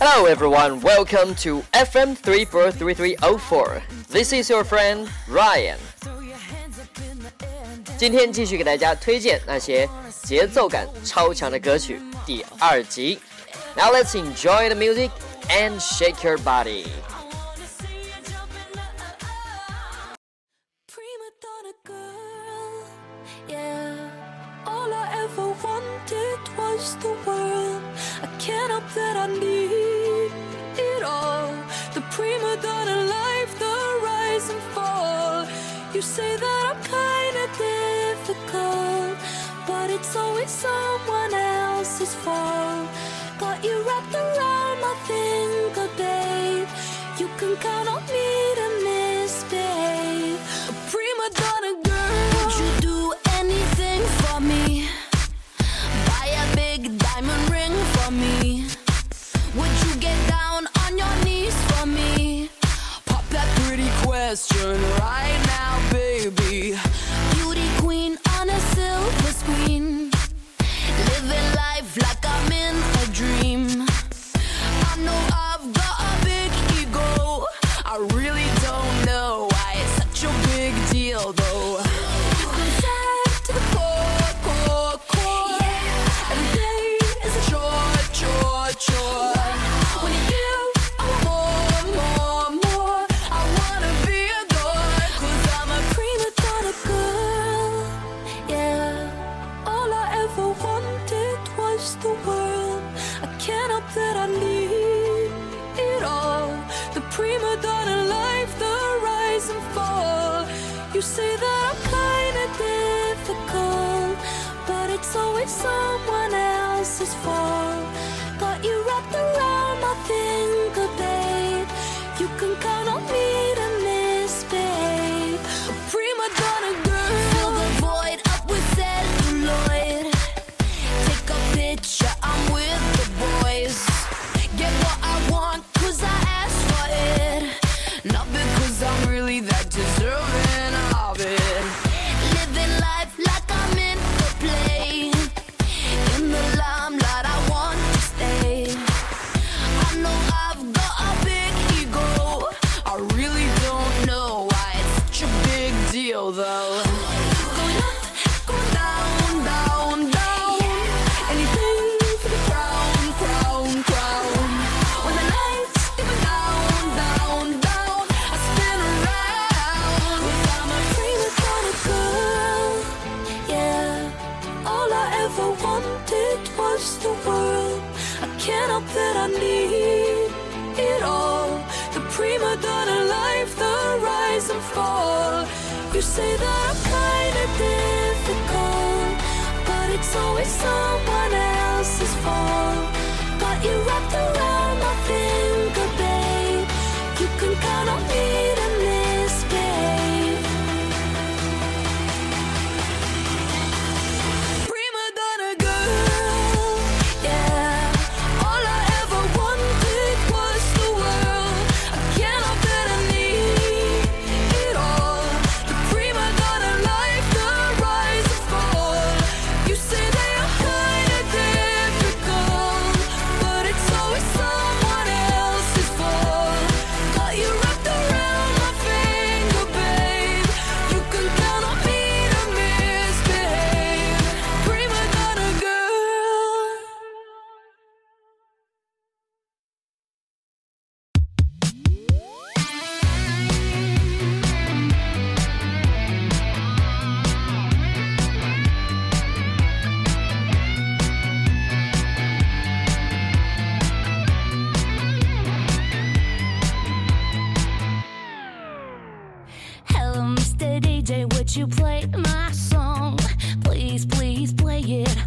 Hello everyone, welcome to FM 343304. This is your friend Ryan. 今天继续给大家推荐那些节奏感超强的歌曲第二集。Now let's enjoy the music and shake your body. Prima donna life, the rise and fall. You say that I'm kinda difficult, but it's always someone else's fault. Got you wrapped around my finger, babe. You can count on me to someone else's fault. Got you wrapped around my finger, babe. You can count on me to misbehave. Though. Going up, going down, down, down. Anything for the crown, crown, crown. When the lights go down, down, down, I spin girl, yeah. All I ever wanted was the world. I can't help that I need it all. The prima donna life, the rise and fall. You say that I'm kinda difficult, but it's always someone else's fault. Got you wrapped around my finger, DJ, would you play my song? Please, please play it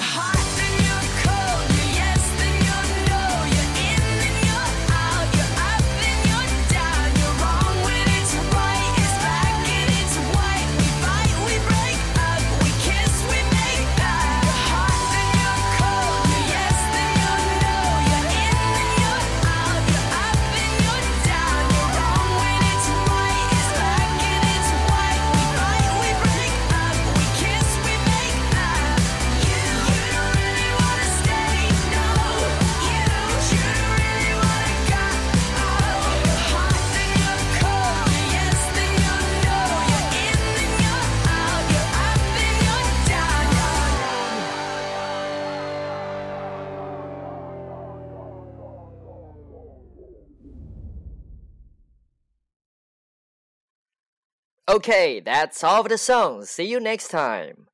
you're Okay, that's all for the song. See you next time.